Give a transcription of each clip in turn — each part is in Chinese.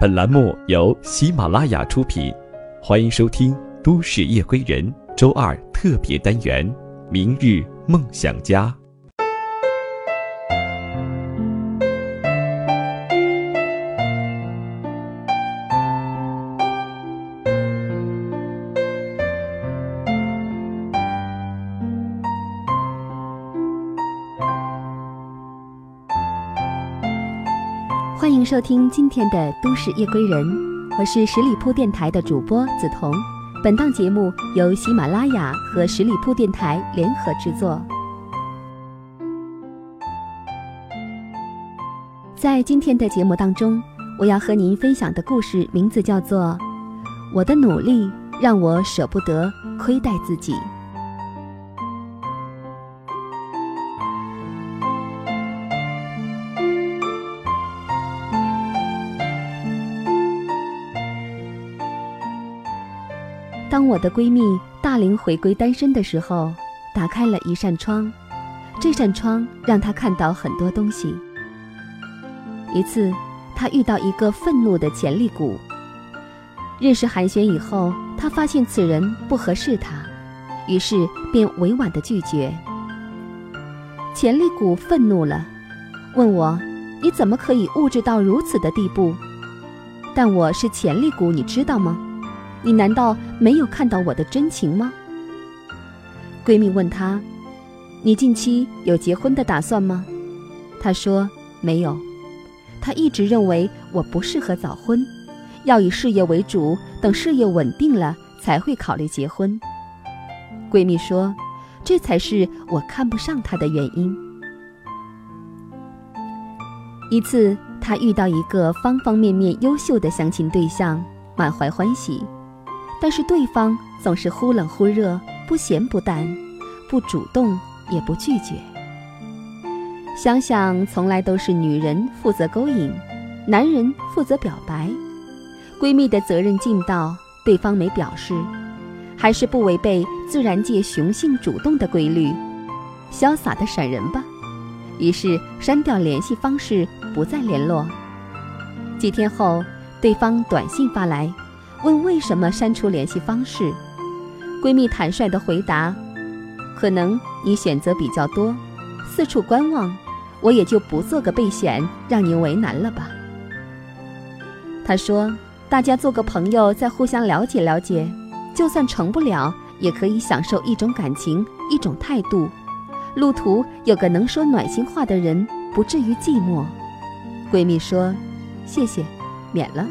本栏目由喜马拉雅出品，欢迎收听《都市夜归人》周二特别单元《明日梦想家》。欢迎收听今天的《都市夜归人》，我是十里铺电台的主播梓潼。本档节目由喜马拉雅和十里铺电台联合制作。在今天的节目当中，我要和您分享的故事名字叫做《我的努力让我舍不得亏待自己》。当我的闺蜜大龄回归单身的时候，打开了一扇窗，这扇窗让她看到很多东西。一次，她遇到一个愤怒的潜力股。认识寒暄以后，她发现此人不合适她，于是便委婉的拒绝。潜力股愤怒了，问我：“你怎么可以物质到如此的地步？”但我是潜力股，你知道吗？你难道没有看到我的真情吗？闺蜜问她：“你近期有结婚的打算吗？”她说：“没有。”她一直认为我不适合早婚，要以事业为主，等事业稳定了才会考虑结婚。闺蜜说：“这才是我看不上她的原因。”一次，她遇到一个方方面面优秀的相亲对象，满怀欢喜。但是对方总是忽冷忽热，不咸不淡，不主动也不拒绝。想想从来都是女人负责勾引，男人负责表白，闺蜜的责任尽到，对方没表示，还是不违背自然界雄性主动的规律，潇洒的闪人吧。于是删掉联系方式，不再联络。几天后，对方短信发来。问为什么删除联系方式？闺蜜坦率地回答：“可能你选择比较多，四处观望，我也就不做个备选，让您为难了吧。”她说：“大家做个朋友，再互相了解了解，就算成不了，也可以享受一种感情，一种态度。路途有个能说暖心话的人，不至于寂寞。”闺蜜说：“谢谢，免了。”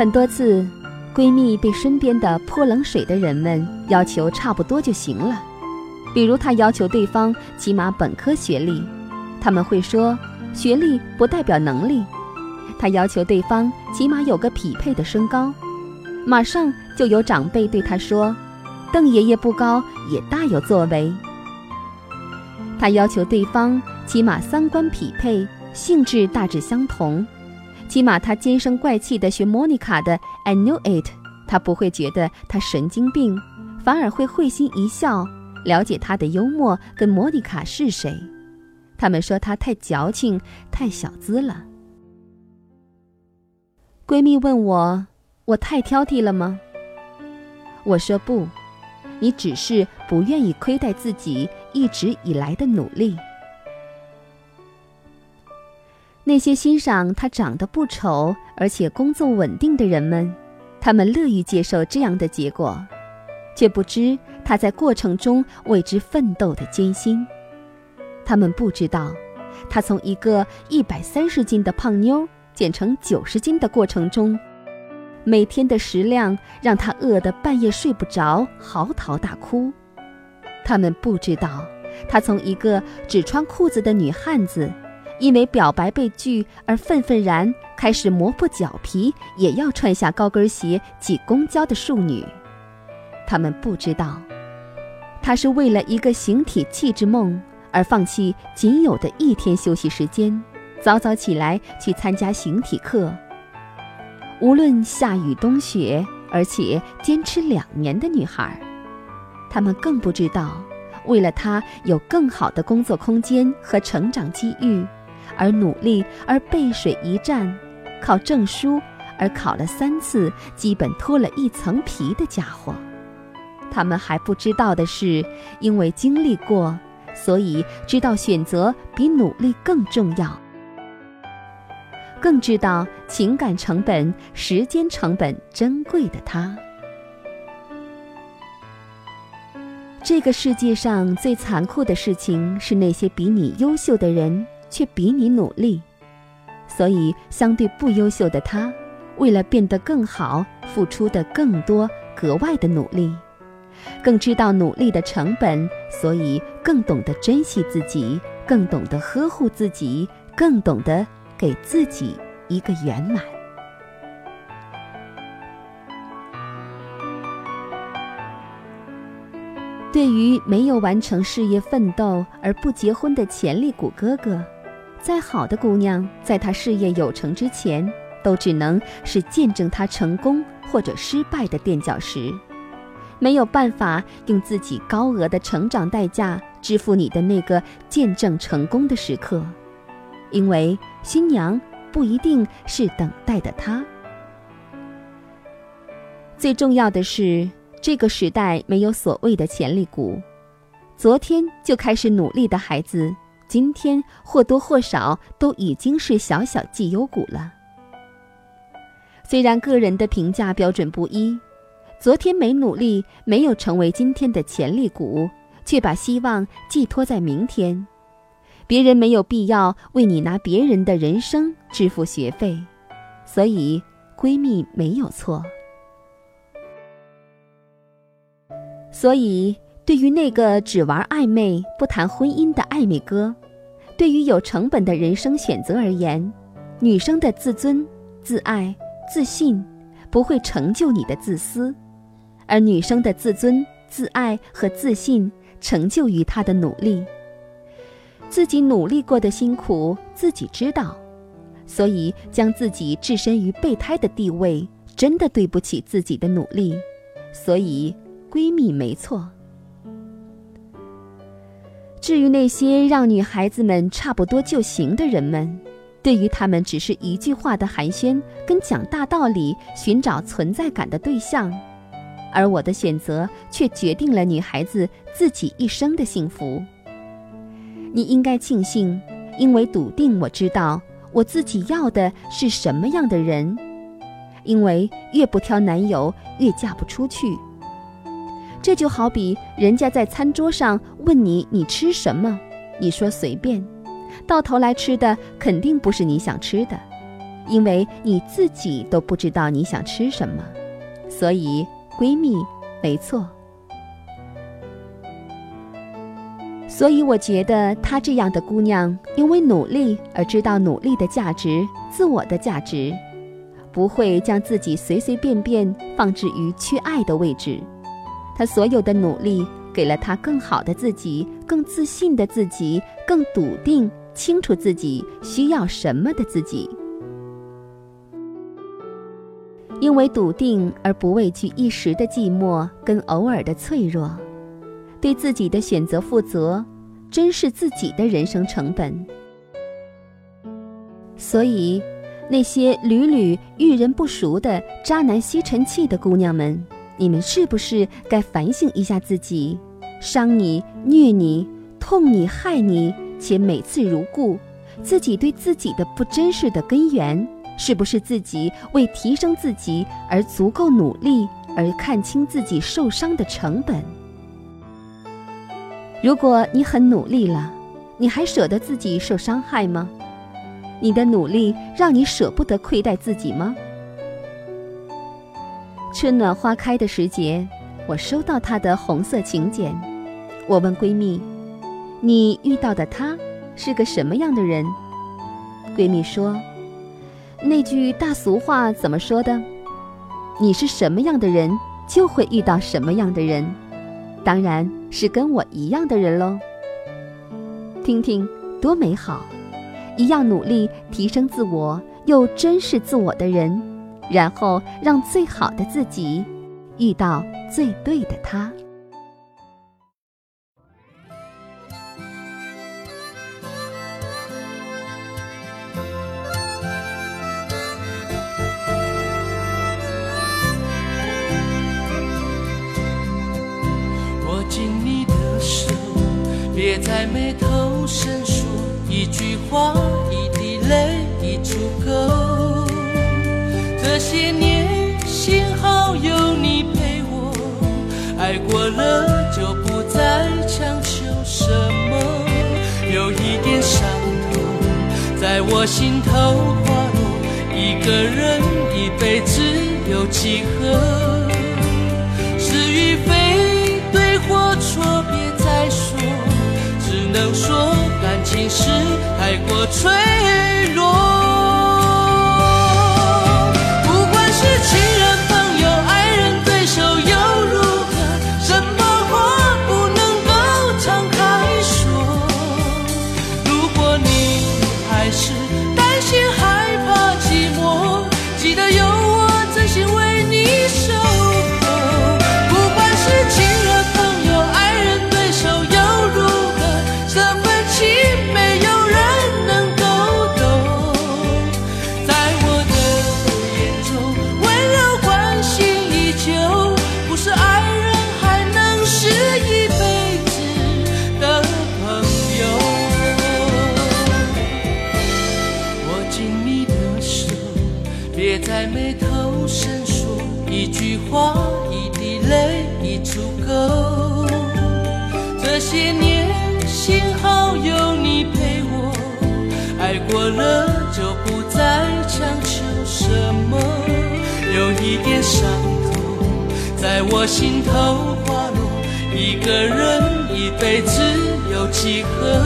很多次，闺蜜被身边的泼冷水的人们要求差不多就行了，比如她要求对方起码本科学历，他们会说学历不代表能力；她要求对方起码有个匹配的身高，马上就有长辈对她说：“邓爷爷不高也大有作为。”她要求对方起码三观匹配，性质大致相同。起码他尖声怪气地学莫妮卡的 "I knew it"，他不会觉得他神经病，反而会会心一笑，了解他的幽默跟莫妮卡是谁。他们说他太矫情，太小资了。闺蜜问我，我太挑剔了吗？我说不，你只是不愿意亏待自己一直以来的努力。那些欣赏他长得不丑，而且工作稳定的人们，他们乐于接受这样的结果，却不知他在过程中为之奋斗的艰辛。他们不知道，他从一个一百三十斤的胖妞减成九十斤的过程中，每天的食量让他饿得半夜睡不着，嚎啕大哭。他们不知道，他从一个只穿裤子的女汉子。因为表白被拒而愤愤然，开始磨破脚皮也要穿下高跟鞋挤公交的庶女，他们不知道，她是为了一个形体气质梦而放弃仅有的一天休息时间，早早起来去参加形体课。无论下雨冬雪，而且坚持两年的女孩，他们更不知道，为了她有更好的工作空间和成长机遇。而努力而背水一战，考证书而考了三次，基本脱了一层皮的家伙。他们还不知道的是，因为经历过，所以知道选择比努力更重要，更知道情感成本、时间成本珍贵的他。这个世界上最残酷的事情是那些比你优秀的人却比你努力，所以相对不优秀的他，为了变得更好，付出的更多，格外的努力。更知道努力的成本，所以更懂得珍惜自己，更懂得呵护自己，更懂得给自己一个圆满。对于没有完成事业奋斗而不结婚的潜力股哥哥，再好的姑娘，在他事业有成之前，都只能是见证他成功或者失败的垫脚石。没有办法用自己高额的成长代价支付你的那个见证成功的时刻，因为新娘不一定是等待的他。最重要的是，这个时代没有所谓的潜力股。昨天就开始努力的孩子，今天或多或少都已经是小小绩优股了。虽然个人的评价标准不一。昨天没努力，没有成为今天的潜力股，却把希望寄托在明天。别人没有必要为你拿别人的人生支付学费，所以闺蜜没有错。所以，对于那个只玩暧昧不谈婚姻的暧昧哥，对于有成本的人生选择而言，女生的自尊、自爱、自信，不会成就你的自私。而女生的自尊、自爱和自信，成就于她的努力。自己努力过的辛苦，自己知道，所以将自己置身于备胎的地位，真的对不起自己的努力。所以，闺蜜没错。至于那些让女孩子们差不多就行的人们，对于他们只是一句话的寒暄，跟讲大道理、寻找存在感的对象。而我的选择却决定了女孩子自己一生的幸福。你应该庆幸，因为笃定我知道我自己要的是什么样的人。因为越不挑男友，越嫁不出去。这就好比人家在餐桌上问你你吃什么，你说随便，到头来吃的肯定不是你想吃的，因为你自己都不知道你想吃什么，所以。闺蜜，没错。所以我觉得她这样的姑娘，因为努力而知道努力的价值、自我的价值，不会将自己随随便便放置于缺爱的位置。他所有的努力，给了他更好的自己、更自信的自己、更笃定、清楚自己需要什么的自己。因为笃定而不畏惧一时的寂寞跟偶尔的脆弱，对自己的选择负责，珍视自己的人生成本。所以，那些屡屡遇人不淑的渣男吸尘器的姑娘们，你们是不是该反省一下自己？伤你、虐你、痛你、害你，且每次如故，自己对自己的不真实的根源？是不是自己为提升自己而足够努力，而看清自己受伤的成本？如果你很努力了，你还舍得自己受伤害吗？你的努力让你舍不得亏待自己吗？春暖花开的时节，我收到他的红色请柬。我问闺蜜：“你遇到的他是个什么样的人？”闺蜜说。那句大俗话怎么说的？你是什么样的人，就会遇到什么样的人，当然是跟我一样的人喽。听听多美好，一样努力提升自我又珍视自我的人，然后让最好的自己遇到最对的他。握紧你的手别再眉头深说一句话。些年，幸好有你陪我，爱过了就不再强求什么。有一点伤痛，在我心头滑落。一个人一辈子有几何？是与非，对或错，别再说。只能说感情是太过脆弱。些年，幸好有你陪我，爱过了就不再强求什么。有一点伤痛，在我心头滑落。一个人一辈子有几何？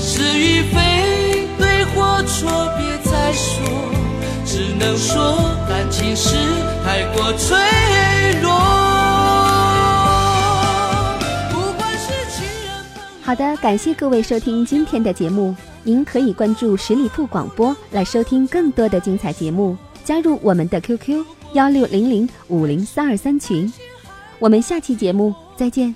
是与非，对或错，别再说。只能说感情是太过脆好的，感谢各位收听今天的节目。您可以关注十里铺广播来收听更多的精彩节目，加入我们的 QQ 幺六零零五零三二三群。我们下期节目再见。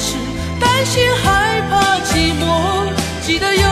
是担心害怕寂寞，记得有